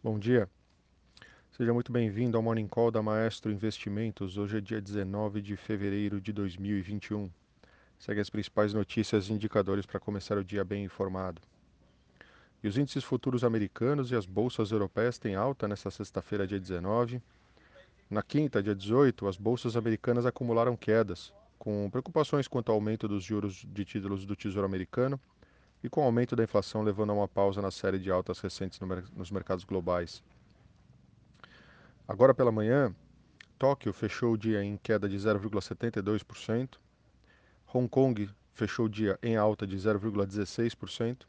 Bom dia. Seja muito bem-vindo ao Morning Call da Maestro Investimentos. Hoje é dia 19 de fevereiro de 2021. Segue as principais notícias e indicadores para começar o dia bem informado. E os índices futuros americanos e as bolsas europeias têm alta nesta sexta-feira, dia 19. Na quinta, dia 18, as bolsas americanas acumularam quedas, com preocupações quanto ao aumento dos juros de títulos do Tesouro Americano e com o aumento da inflação levando a uma pausa na série de altas recentes nos mercados globais. Agora pela manhã, Tóquio fechou o dia em queda de 0,72%, Hong Kong fechou o dia em alta de 0,16%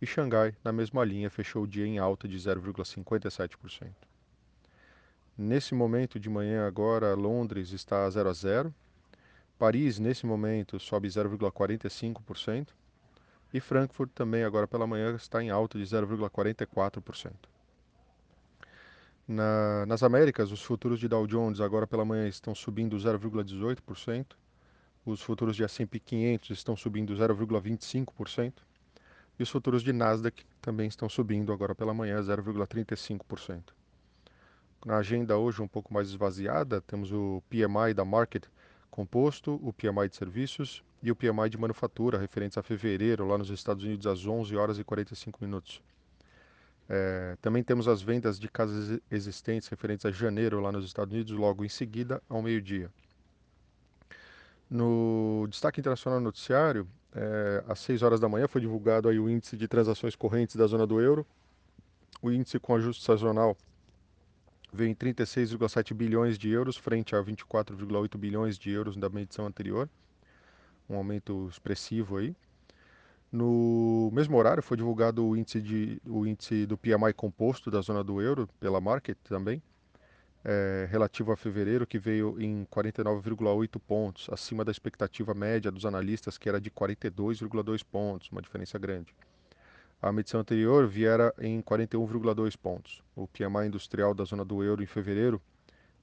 e Xangai, na mesma linha, fechou o dia em alta de 0,57%. Nesse momento de manhã agora, Londres está a 0 a 0, Paris nesse momento sobe 0,45%, e Frankfurt também agora pela manhã está em alta de 0,44%. Na, nas Américas, os futuros de Dow Jones agora pela manhã estão subindo 0,18%, os futuros de S&P 500 estão subindo 0,25% e os futuros de Nasdaq também estão subindo agora pela manhã 0,35%. Na agenda hoje um pouco mais esvaziada, temos o PMI da Market composto, o PMI de serviços e o PMI de manufatura, referentes a fevereiro, lá nos Estados Unidos, às 11 horas e 45 minutos. É, também temos as vendas de casas existentes referentes a janeiro, lá nos Estados Unidos, logo em seguida, ao meio-dia. No destaque internacional noticiário, é, às 6 horas da manhã foi divulgado aí o índice de transações correntes da zona do euro. O índice com ajuste sazonal veio em 36,7 bilhões de euros, frente a 24,8 bilhões de euros da medição anterior um aumento expressivo aí. No mesmo horário foi divulgado o índice, de, o índice do PMI composto da zona do euro, pela Market também, é, relativo a fevereiro, que veio em 49,8 pontos, acima da expectativa média dos analistas, que era de 42,2 pontos, uma diferença grande. A medição anterior viera em 41,2 pontos. O PMI industrial da zona do euro em fevereiro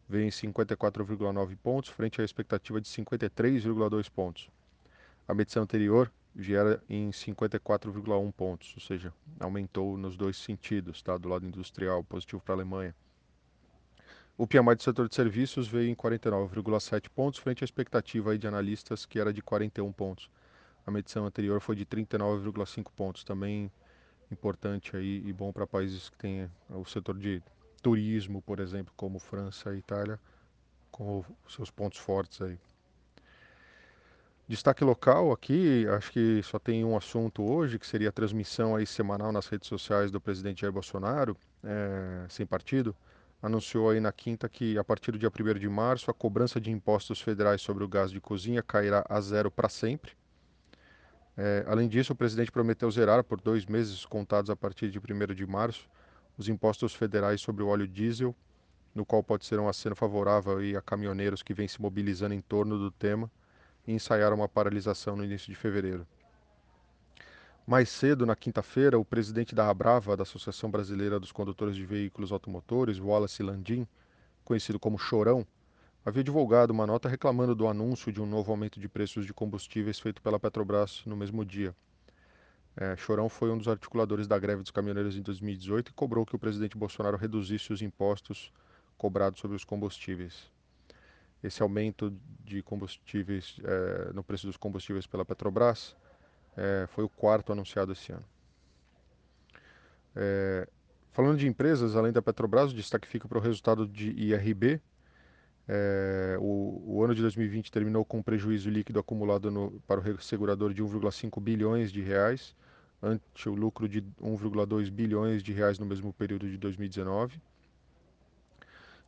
veio em 54,9 pontos, frente à expectativa de 53,2 pontos. A medição anterior viera em 54,1 pontos, ou seja, aumentou nos dois sentidos, tá? do lado industrial, positivo para a Alemanha. O PMI do setor de serviços veio em 49,7 pontos, frente à expectativa de analistas, que era de 41 pontos. A medição anterior foi de 39,5 pontos, também importante aí e bom para países que têm o setor de turismo, por exemplo, como França e Itália, com seus pontos fortes aí. Destaque local aqui, acho que só tem um assunto hoje, que seria a transmissão aí semanal nas redes sociais do presidente Jair Bolsonaro, é, sem partido. Anunciou aí na quinta que a partir do dia 1 de março a cobrança de impostos federais sobre o gás de cozinha cairá a zero para sempre. É, além disso, o presidente prometeu zerar por dois meses contados a partir de 1 de março os impostos federais sobre o óleo diesel, no qual pode ser um aceno favorável a caminhoneiros que vêm se mobilizando em torno do tema e ensaiaram uma paralisação no início de fevereiro. Mais cedo, na quinta-feira, o presidente da Abrava, da Associação Brasileira dos Condutores de Veículos Automotores, Wallace Landim, conhecido como Chorão, havia divulgado uma nota reclamando do anúncio de um novo aumento de preços de combustíveis feito pela Petrobras no mesmo dia. É, Chorão foi um dos articuladores da greve dos caminhoneiros em 2018 e cobrou que o presidente Bolsonaro reduzisse os impostos cobrados sobre os combustíveis esse aumento de combustíveis, é, no preço dos combustíveis pela Petrobras, é, foi o quarto anunciado esse ano. É, falando de empresas, além da Petrobras, o destaque fica para o resultado de IRB. O, o, ano de 2020 terminou com um prejuízo líquido acumulado no, para o segurador de 1,5 bilhões de reais, ante o lucro de 1,2 bilhões de reais no mesmo período de 2019.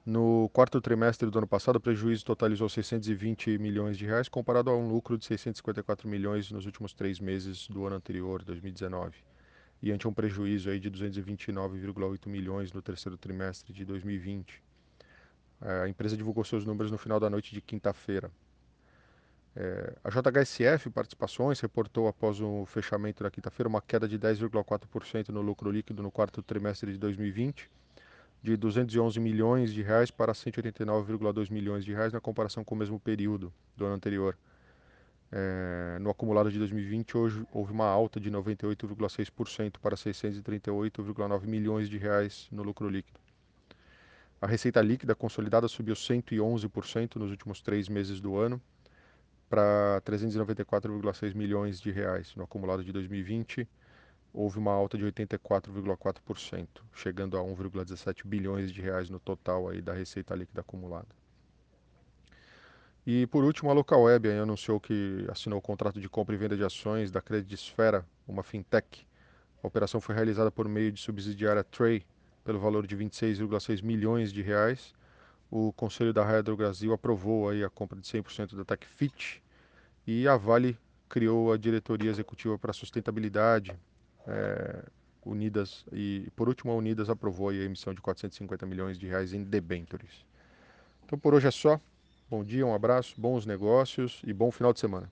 No quarto trimestre do ano passado, o prejuízo totalizou 620 milhões de reais, comparado a um lucro de 654 milhões nos últimos três meses do ano anterior, 2019, e ante um prejuízo aí de 229,8 milhões no terceiro trimestre de 2020. É, a empresa divulgou seus números no final da noite de quinta-feira. É, a JHSF Participações reportou após o fechamento da quinta-feira uma queda de 10,4% no lucro líquido no quarto trimestre de 2020 de 211 milhões de reais para 189,2 milhões de reais na comparação com o mesmo período do ano anterior. É, no acumulado de 2020, hoje houve uma alta de 98,6% para 638,9 milhões de reais no lucro líquido. A receita líquida consolidada subiu 111% nos últimos três meses do ano para 394,6 milhões de reais. No acumulado de 2020, houve uma alta de 84,4%, chegando a 1,17 bilhões de reais no total aí da receita líquida acumulada. E por último, a Localweb anunciou que assinou o contrato de compra e venda de ações da Creditsfera, uma fintech. A operação foi realizada por meio de subsidiária Tray, pelo valor de 26,6 milhões de reais. O Conselho da Hydro Brasil aprovou aí a compra de 100% da TechFit e a Vale criou a diretoria executiva para sustentabilidade. É, Unidas e por último a Unidas aprovou a emissão de 450 milhões de reais em debentures. Então por hoje é só. Bom dia, um abraço, bons negócios e bom final de semana.